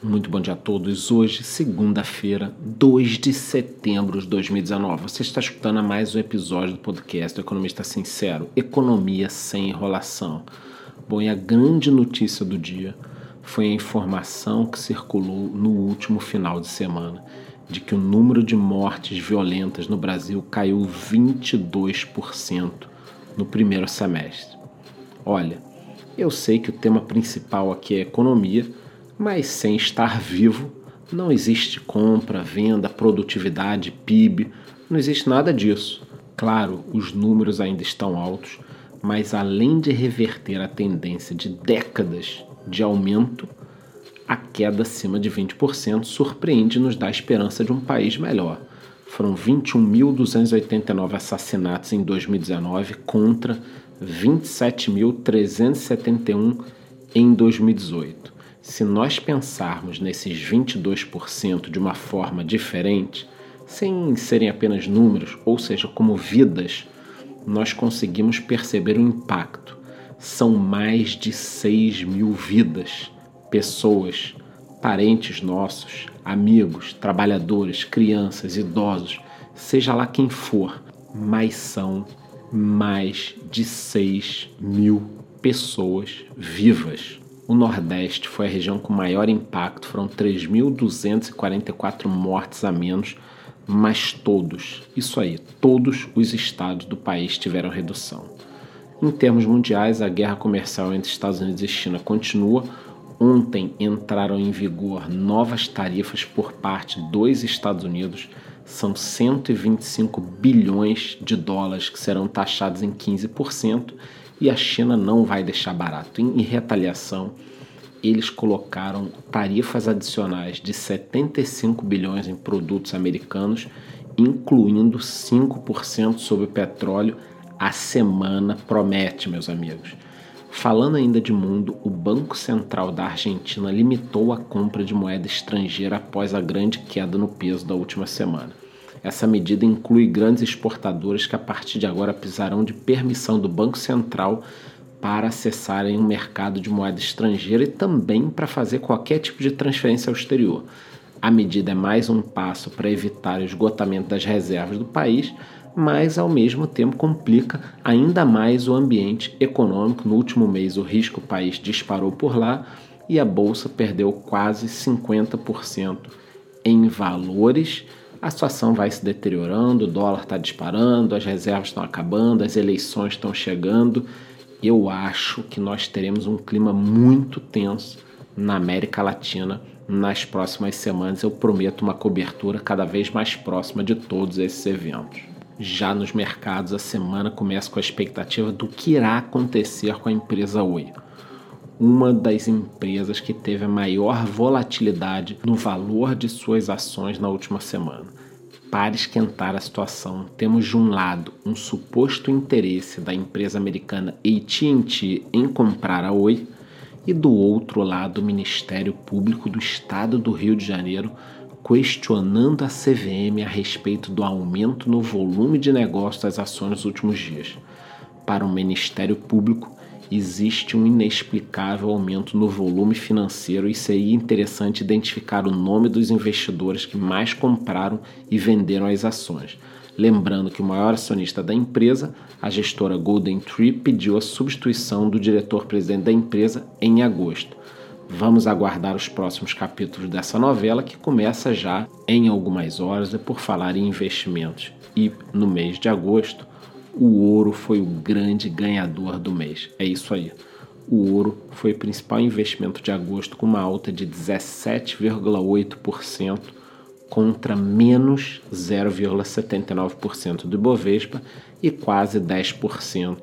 Muito bom dia a todos. Hoje, segunda-feira, 2 de setembro de 2019. Você está escutando mais um episódio do podcast do Economista Sincero: Economia sem enrolação. Bom, e a grande notícia do dia foi a informação que circulou no último final de semana de que o número de mortes violentas no Brasil caiu 22% no primeiro semestre. Olha, eu sei que o tema principal aqui é economia mas sem estar vivo, não existe compra, venda, produtividade, PIB, não existe nada disso. Claro, os números ainda estão altos, mas além de reverter a tendência de décadas de aumento, a queda acima de 20% surpreende e nos dá a esperança de um país melhor. Foram 21.289 assassinatos em 2019 contra 27.371 em 2018. Se nós pensarmos nesses 22% de uma forma diferente, sem serem apenas números, ou seja, como vidas, nós conseguimos perceber o impacto. São mais de 6 mil vidas, pessoas, parentes nossos, amigos, trabalhadores, crianças, idosos, seja lá quem for, mas são mais de 6 mil pessoas vivas. O Nordeste foi a região com maior impacto, foram 3.244 mortes a menos, mas todos, isso aí, todos os estados do país tiveram redução. Em termos mundiais, a guerra comercial entre Estados Unidos e China continua. Ontem entraram em vigor novas tarifas por parte dos Estados Unidos. São 125 bilhões de dólares que serão taxados em 15% e a China não vai deixar barato. Em, retaliação, eles colocaram tarifas adicionais de 75 bilhões em produtos americanos, incluindo 5% sobre o petróleo. A semana promete, meus amigos. Falando ainda de mundo, o Banco Central da Argentina limitou a compra de moeda estrangeira após a grande queda no peso da última semana. Essa medida inclui grandes exportadores que a partir de agora precisarão de permissão do Banco Central para acessarem o um mercado de moeda estrangeira e também para fazer qualquer tipo de transferência ao exterior. A medida é mais um passo para evitar o esgotamento das reservas do país, mas ao mesmo tempo complica ainda mais o ambiente econômico. No último mês, o risco país disparou por lá e a bolsa perdeu quase 50% em valores a situação vai se deteriorando, o dólar está disparando, as reservas estão acabando, as eleições estão chegando. Eu acho que nós teremos um clima muito tenso na América Latina nas próximas semanas. Eu prometo uma cobertura cada vez mais próxima de todos esses eventos. Já nos mercados, a semana começa com a expectativa do que irá acontecer com a empresa Oi uma das empresas que teve a maior volatilidade no valor de suas ações na última semana. Para esquentar a situação, temos de um lado um suposto interesse da empresa americana AT&T em comprar a Oi e do outro lado o Ministério Público do Estado do Rio de Janeiro questionando a CVM a respeito do aumento no volume de negócio das ações nos últimos dias. Para o Ministério Público, existe um inexplicável aumento no volume financeiro e seria interessante identificar o nome dos investidores que mais compraram e venderam as ações. Lembrando que o maior acionista da empresa, a gestora Golden Tree, pediu a substituição do diretor-presidente da empresa em agosto. Vamos aguardar os próximos capítulos dessa novela que começa já em algumas horas e por falar em investimentos. E no mês de agosto, o ouro foi o grande ganhador do mês. É isso aí. O ouro foi o principal investimento de agosto, com uma alta de 17,8% contra menos 0,79% do Ibovespa e quase 10%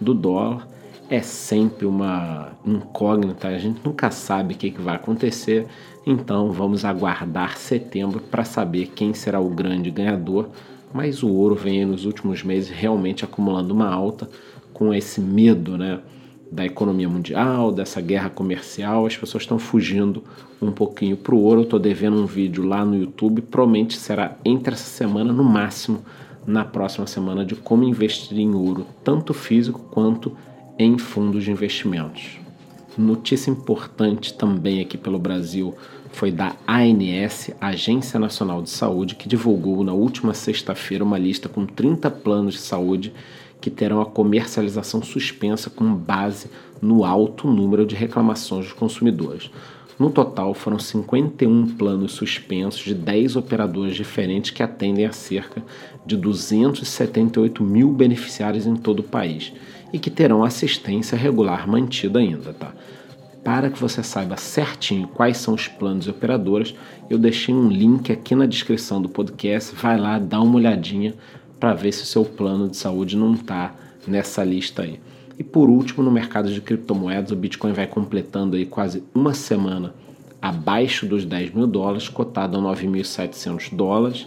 do dólar. É sempre uma incógnita, a gente nunca sabe o que, vai acontecer, então vamos aguardar setembro para saber quem será o grande ganhador mas o ouro vem nos últimos meses realmente acumulando uma alta com esse medo né, da economia mundial, dessa guerra comercial. As pessoas estão fugindo um pouquinho para o ouro. Eu estou devendo um vídeo lá no YouTube, provavelmente será entre essa semana, no máximo na próxima semana, de como investir em ouro, tanto físico quanto em fundos de investimentos. Notícia importante também aqui pelo Brasil foi da ANS, Agência Nacional de Saúde, que divulgou na última sexta-feira uma lista com 30 planos de saúde que terão a comercialização suspensa com base no alto número de reclamações dos consumidores. No total, foram 51 planos suspensos de 10 operadoras diferentes que atendem a cerca de 278 mil beneficiários em todo o país e que terão assistência regular mantida ainda, tá? Para que você saiba certinho quais são os planos e operadoras, eu deixei um link aqui na descrição do podcast. Vai lá, dá uma olhadinha para ver se o seu plano de saúde não está nessa lista aí. E por último, no mercado de criptomoedas, o Bitcoin vai completando aí quase uma semana abaixo dos 10 mil dólares, cotado a 9.700 dólares.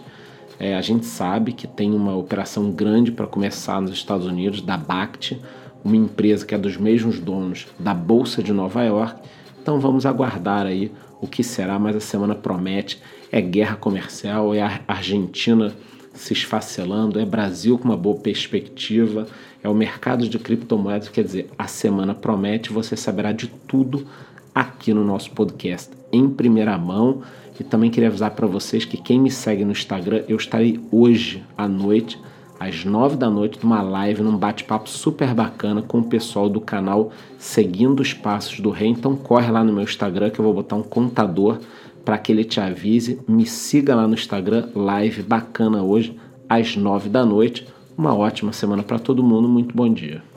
É, a gente sabe que tem uma operação grande para começar nos Estados Unidos, da BACT, uma empresa que é dos mesmos donos da Bolsa de Nova York. Então vamos aguardar aí o que será, mas a semana promete. É guerra comercial, é a Argentina se esfacelando, é Brasil com uma boa perspectiva, é o mercado de criptomoedas, quer dizer, a semana promete, você saberá de tudo aqui no nosso podcast em primeira mão. E também queria avisar para vocês que quem me segue no Instagram, eu estarei hoje à noite às nove da noite, numa live, num bate-papo super bacana com o pessoal do canal Seguindo os Passos do Rei. Então corre lá no meu Instagram que eu vou botar um contador para que ele te avise. Me siga lá no Instagram, live bacana hoje, às nove da noite. Uma ótima semana para todo mundo, muito bom dia.